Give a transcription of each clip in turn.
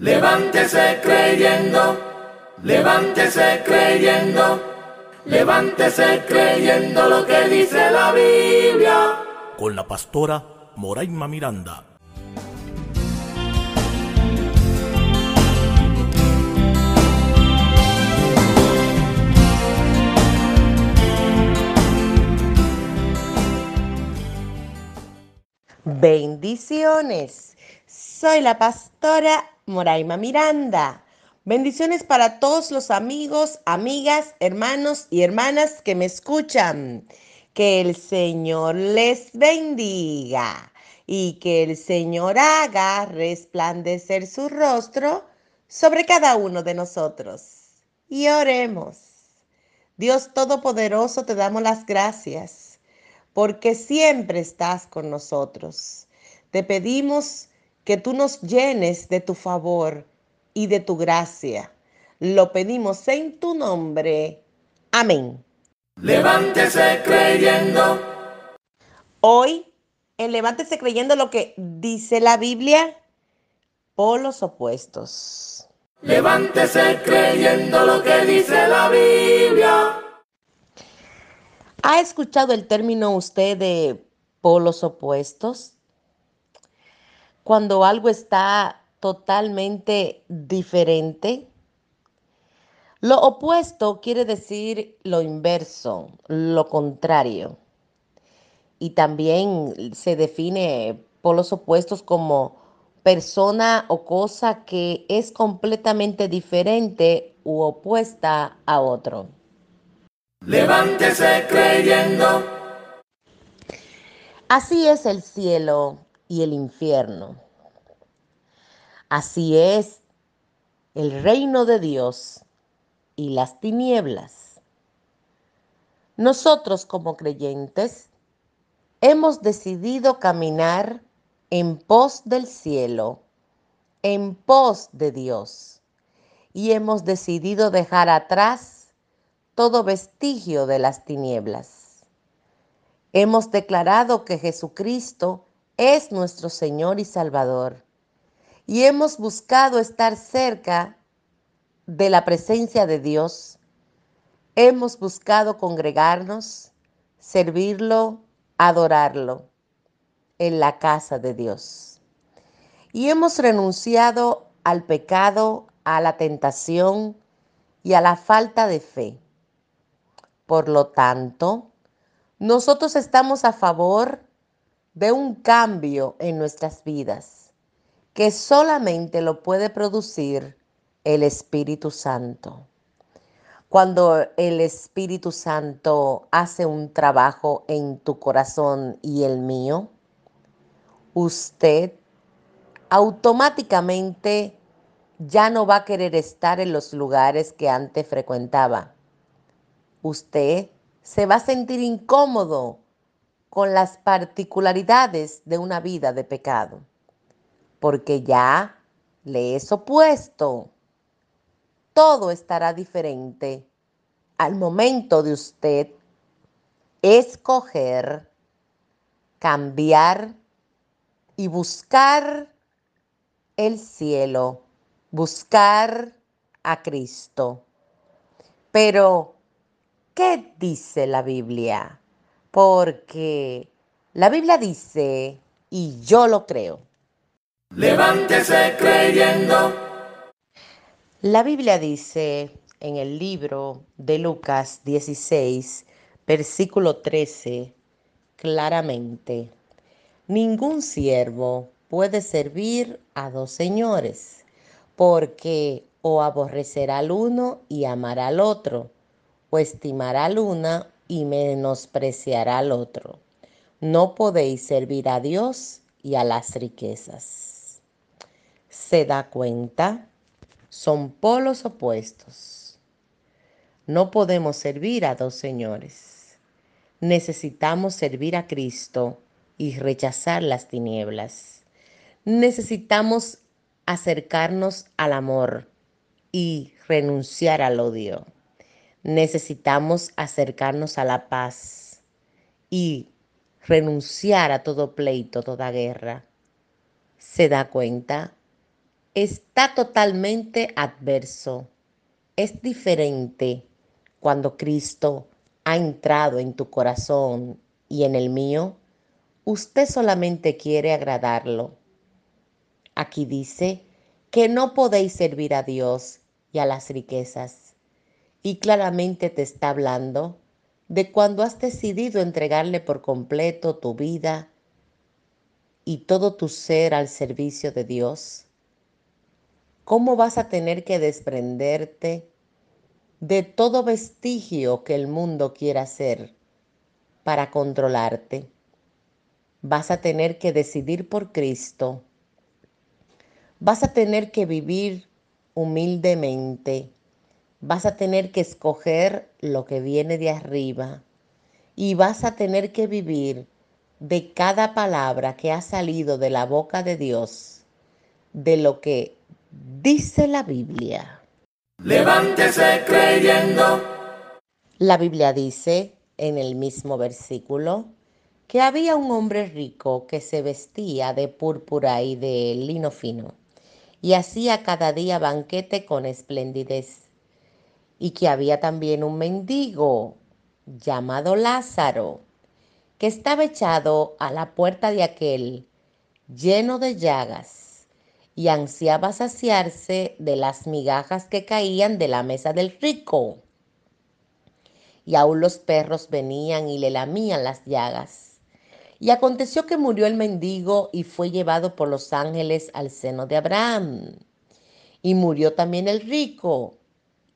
Levántese creyendo, levántese creyendo, levántese creyendo lo que dice la Biblia. Con la pastora Moraima Miranda. Bendiciones. Soy la pastora Moraima Miranda. Bendiciones para todos los amigos, amigas, hermanos y hermanas que me escuchan. Que el Señor les bendiga y que el Señor haga resplandecer su rostro sobre cada uno de nosotros. Y oremos. Dios Todopoderoso, te damos las gracias porque siempre estás con nosotros. Te pedimos que tú nos llenes de tu favor y de tu gracia. Lo pedimos en tu nombre. Amén. Levántese creyendo, Hoy, en Levántese creyendo lo que dice la Biblia, polos opuestos. levántese creyendo lo que dice la Biblia. ¿Ha escuchado el término usted de polos opuestos? Cuando algo está totalmente diferente. Lo opuesto quiere decir lo inverso, lo contrario. Y también se define polos opuestos como persona o cosa que es completamente diferente u opuesta a otro. Levántese creyendo, Así es el cielo y el infierno. Así es el reino de Dios y las tinieblas. Nosotros como creyentes hemos decidido caminar en pos del cielo, en pos de Dios, y hemos decidido dejar atrás todo vestigio de las tinieblas. Hemos declarado que Jesucristo es nuestro Señor y Salvador y hemos buscado estar cerca de la presencia de Dios. Hemos buscado congregarnos, servirlo, adorarlo en la casa de Dios. Y hemos renunciado al pecado, a la tentación y a la falta de fe. Por lo tanto, nosotros estamos a favor de un cambio en nuestras vidas que solamente lo puede producir el Espíritu Santo. Cuando el Espíritu Santo hace un trabajo en tu corazón y el mío, usted automáticamente ya no va a querer estar en los lugares que antes frecuentaba. Usted se va a sentir incómodo con las particularidades de una vida de pecado, porque ya le es opuesto. Todo estará diferente al momento de usted escoger, cambiar y buscar el cielo, buscar a Cristo. Pero, ¿qué dice la Biblia? Porque la Biblia dice, y yo lo creo, levántese creyendo, La Biblia dice en el libro de Lucas 16, versículo 13, claramente, ningún siervo puede servir a dos señores, porque o aborrecerá al uno y amará al otro, o estimará al uno y menospreciará al otro. No podéis servir a Dios y a las riquezas. ¿Se da cuenta? son polos opuestos. No podemos servir a dos señores. Necesitamos servir a Cristo y rechazar las tinieblas. Necesitamos acercarnos al amor y renunciar al odio. Necesitamos acercarnos a la paz y renunciar a todo pleito, toda guerra. ¿Se da cuenta? está totalmente adverso. Es diferente cuando Cristo ha entrado en tu corazón y en el mío. Usted solamente quiere agradarlo. Aquí dice que no podéis servir a Dios y a las riquezas. Y claramente te está hablando de cuando has decidido entregarle por completo tu vida y todo tu ser al servicio de Dios. ¿Cómo vas a tener que desprenderte de todo vestigio que el mundo quiera hacer para controlarte? Vas a tener que decidir por Cristo. Vas a tener que vivir humildemente. Vas a tener que escoger lo que viene de arriba. Y vas a tener que vivir de cada palabra que ha salido de la boca de Dios, de lo que Dice la Biblia. Levántese creyendo. La Biblia dice en el mismo versículo que había un hombre rico que se vestía de púrpura y de lino fino y hacía cada día banquete con esplendidez y que había también un mendigo llamado Lázaro que estaba echado a la puerta de aquel lleno de llagas y ansiaba saciarse de las migajas que caían de la mesa del rico. Y aún los perros venían y le lamían las llagas. Y aconteció que murió el mendigo y fue llevado por los ángeles al seno de Abraham. Y murió también el rico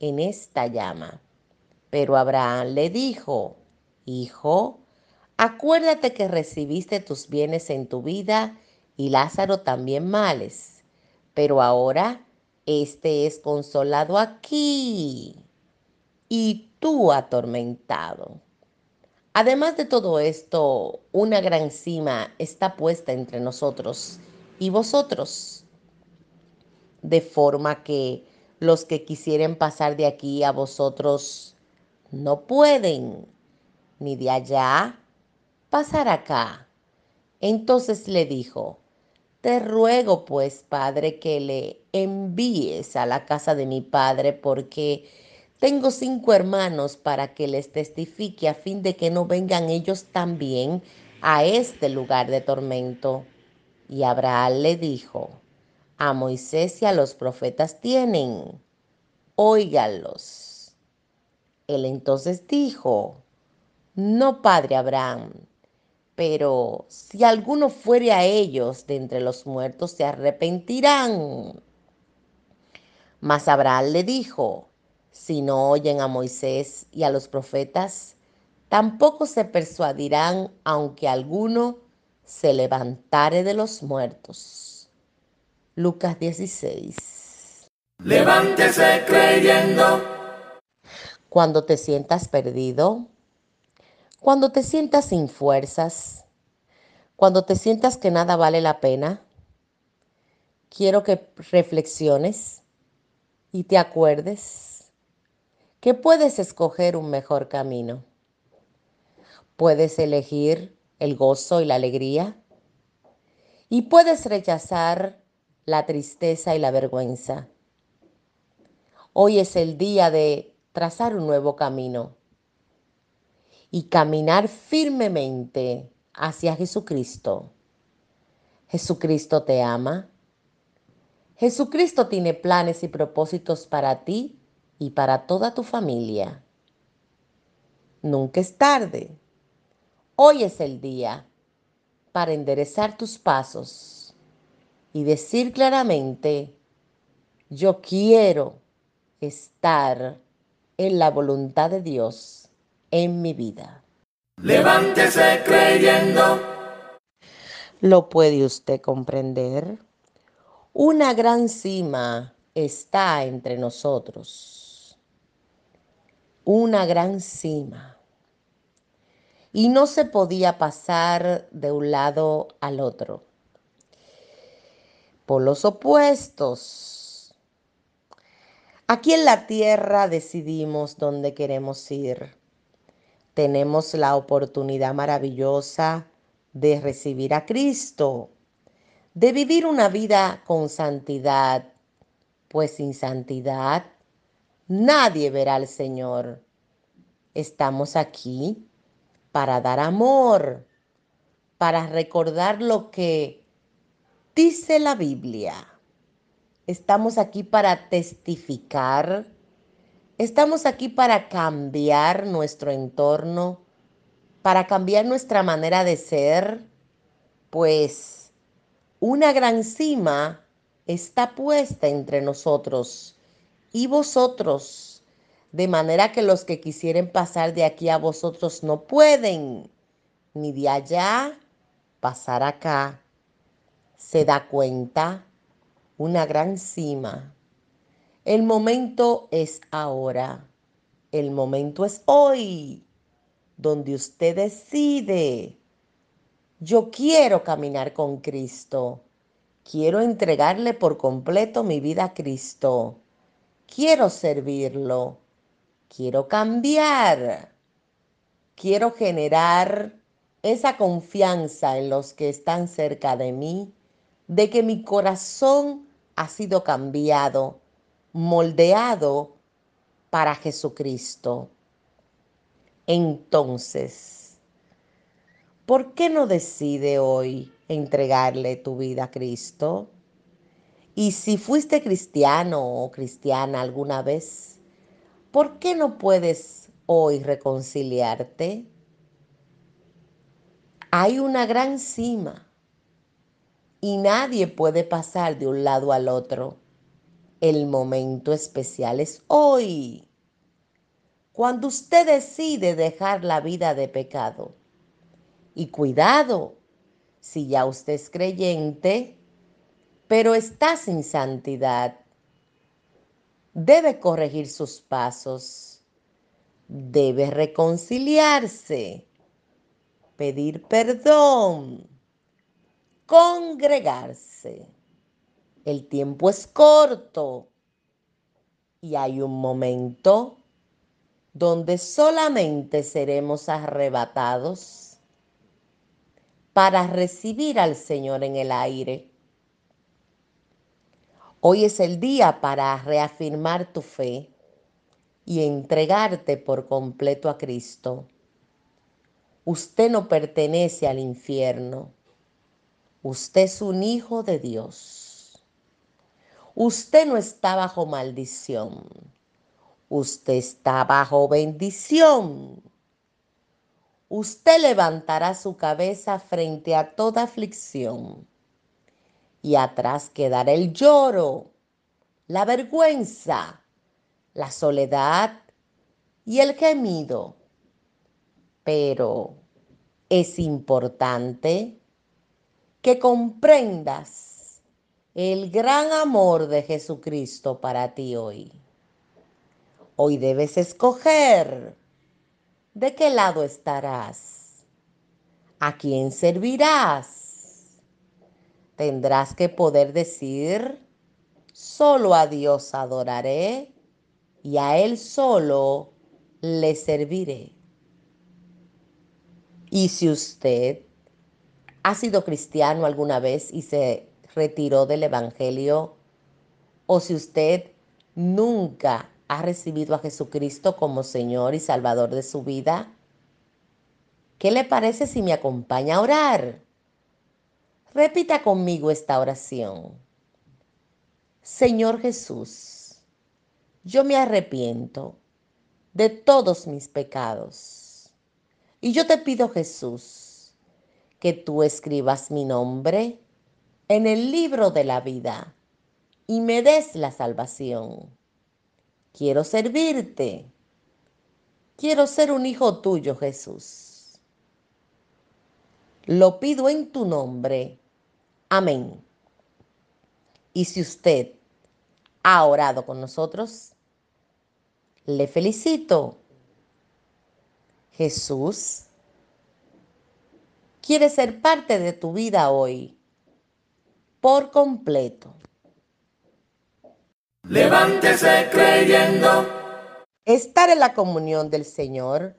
en esta llama. Pero Abraham le dijo, Hijo, acuérdate que recibiste tus bienes en tu vida y Lázaro también males pero ahora este es consolado aquí y tú atormentado. Además de todo esto, una gran cima está puesta entre nosotros y vosotros, de forma que los que quisieren pasar de aquí a vosotros no pueden, ni de allá pasar acá. Entonces le dijo, te ruego pues, Padre, que le envíes a la casa de mi Padre, porque tengo cinco hermanos para que les testifique a fin de que no vengan ellos también a este lugar de tormento. Y Abraham le dijo, a Moisés y a los profetas tienen, óigalos. Él entonces dijo, no, Padre Abraham, pero si alguno fuere a ellos de entre los muertos, se arrepentirán. Mas Abraham le dijo, si no oyen a Moisés y a los profetas, tampoco se persuadirán aunque alguno se levantare de los muertos. Lucas 16. Levántese creyendo. Cuando te sientas perdido, cuando te sientas sin fuerzas, cuando te sientas que nada vale la pena, quiero que reflexiones y te acuerdes que puedes escoger un mejor camino. Puedes elegir el gozo y la alegría y puedes rechazar la tristeza y la vergüenza. Hoy es el día de trazar un nuevo camino y caminar firmemente hacia Jesucristo. Jesucristo te ama. Jesucristo tiene planes y propósitos para ti y para toda tu familia. Nunca es tarde. Hoy es el día para enderezar tus pasos y decir claramente, yo quiero estar en la voluntad de Dios en mi vida. Levántese creyendo. ¿Lo puede usted comprender? Una gran cima está entre nosotros. Una gran cima. Y no se podía pasar de un lado al otro. Por los opuestos. Aquí en la tierra decidimos dónde queremos ir. Tenemos la oportunidad maravillosa de recibir a Cristo, de vivir una vida con santidad, pues sin santidad nadie verá al Señor. Estamos aquí para dar amor, para recordar lo que dice la Biblia. Estamos aquí para testificar. Estamos aquí para cambiar nuestro entorno, para cambiar nuestra manera de ser, pues una gran cima está puesta entre nosotros y vosotros, de manera que los que quisieren pasar de aquí a vosotros no pueden, ni de allá pasar acá. ¿Se da cuenta? Una gran cima. El momento es ahora. El momento es hoy, donde usted decide. Yo quiero caminar con Cristo. Quiero entregarle por completo mi vida a Cristo. Quiero servirlo. Quiero cambiar. Quiero generar esa confianza en los que están cerca de mí, de que mi corazón ha sido cambiado, moldeado para Jesucristo. Entonces, ¿por qué no decide hoy entregarle tu vida a Cristo? Y si fuiste cristiano o cristiana alguna vez, ¿por qué no puedes hoy reconciliarte? Hay una gran cima y nadie puede pasar de un lado al otro. El momento especial es hoy, cuando usted decide dejar la vida de pecado. Y cuidado, si ya usted es creyente, pero está sin santidad, debe corregir sus pasos, debe reconciliarse, pedir perdón, congregarse. El tiempo es corto y hay un momento donde solamente seremos arrebatados para recibir al Señor en el aire. Hoy es el día para reafirmar tu fe y entregarte por completo a Cristo. Usted no pertenece al infierno. Usted es un hijo de Dios. Usted no está bajo maldición. Usted está bajo bendición usted levantará su cabeza frente a toda aflicción y atrás quedará el lloro, la vergüenza, la soledad y el gemido. Pero es importante que comprendas el gran amor de Jesucristo para ti hoy. Hoy debes escoger ¿De qué lado estarás? ¿A quién servirás? Tendrás que poder decir, solo a Dios adoraré y a Él solo le serviré. Y si usted ha sido cristiano alguna vez y se retiró del Evangelio, o si usted nunca ha recibido a Jesucristo como Señor y Salvador de su vida? ¿Qué le parece si me acompaña a orar? Repita conmigo esta oración. Señor Jesús, yo me arrepiento de todos mis pecados. Y yo te pido, Jesús, que tú escribas mi nombre en el libro de la vida y me des la salvación. Quiero servirte. Quiero ser un hijo tuyo, Jesús. Lo pido en tu nombre. Amén. Y si usted ha orado con nosotros. Le felicito. Jesús quiere ser parte de tu vida hoy, por completo. Levántese creyendo. Estar en la comunión del Señor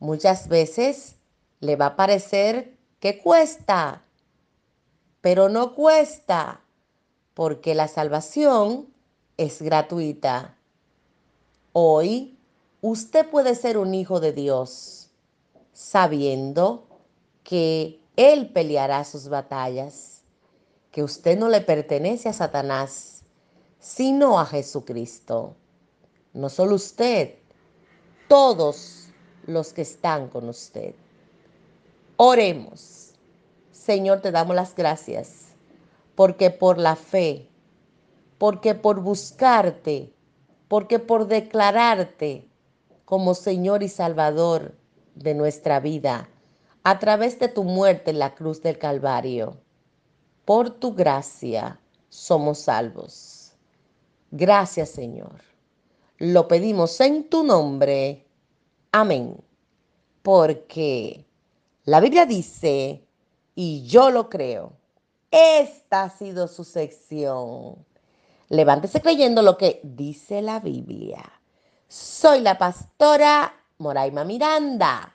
muchas veces le va a parecer que cuesta, pero no cuesta, porque la salvación es gratuita. Hoy usted puede ser un hijo de Dios, sabiendo que Él peleará sus batallas, que usted no le pertenece a Satanás, sino a Jesucristo. No solo usted, todos los que están con usted. Oremos. Señor, te damos las gracias, porque por la fe, porque por buscarte, porque por declararte como Señor y Salvador de nuestra vida, a través de tu muerte en la cruz del Calvario, por tu gracia somos salvos. Gracias, Señor. Lo pedimos en tu nombre. Amén. Porque la Biblia dice, y yo lo creo, esta ha sido su sección. Levántese creyendo lo que dice la Biblia. Soy la pastora Moraima Miranda.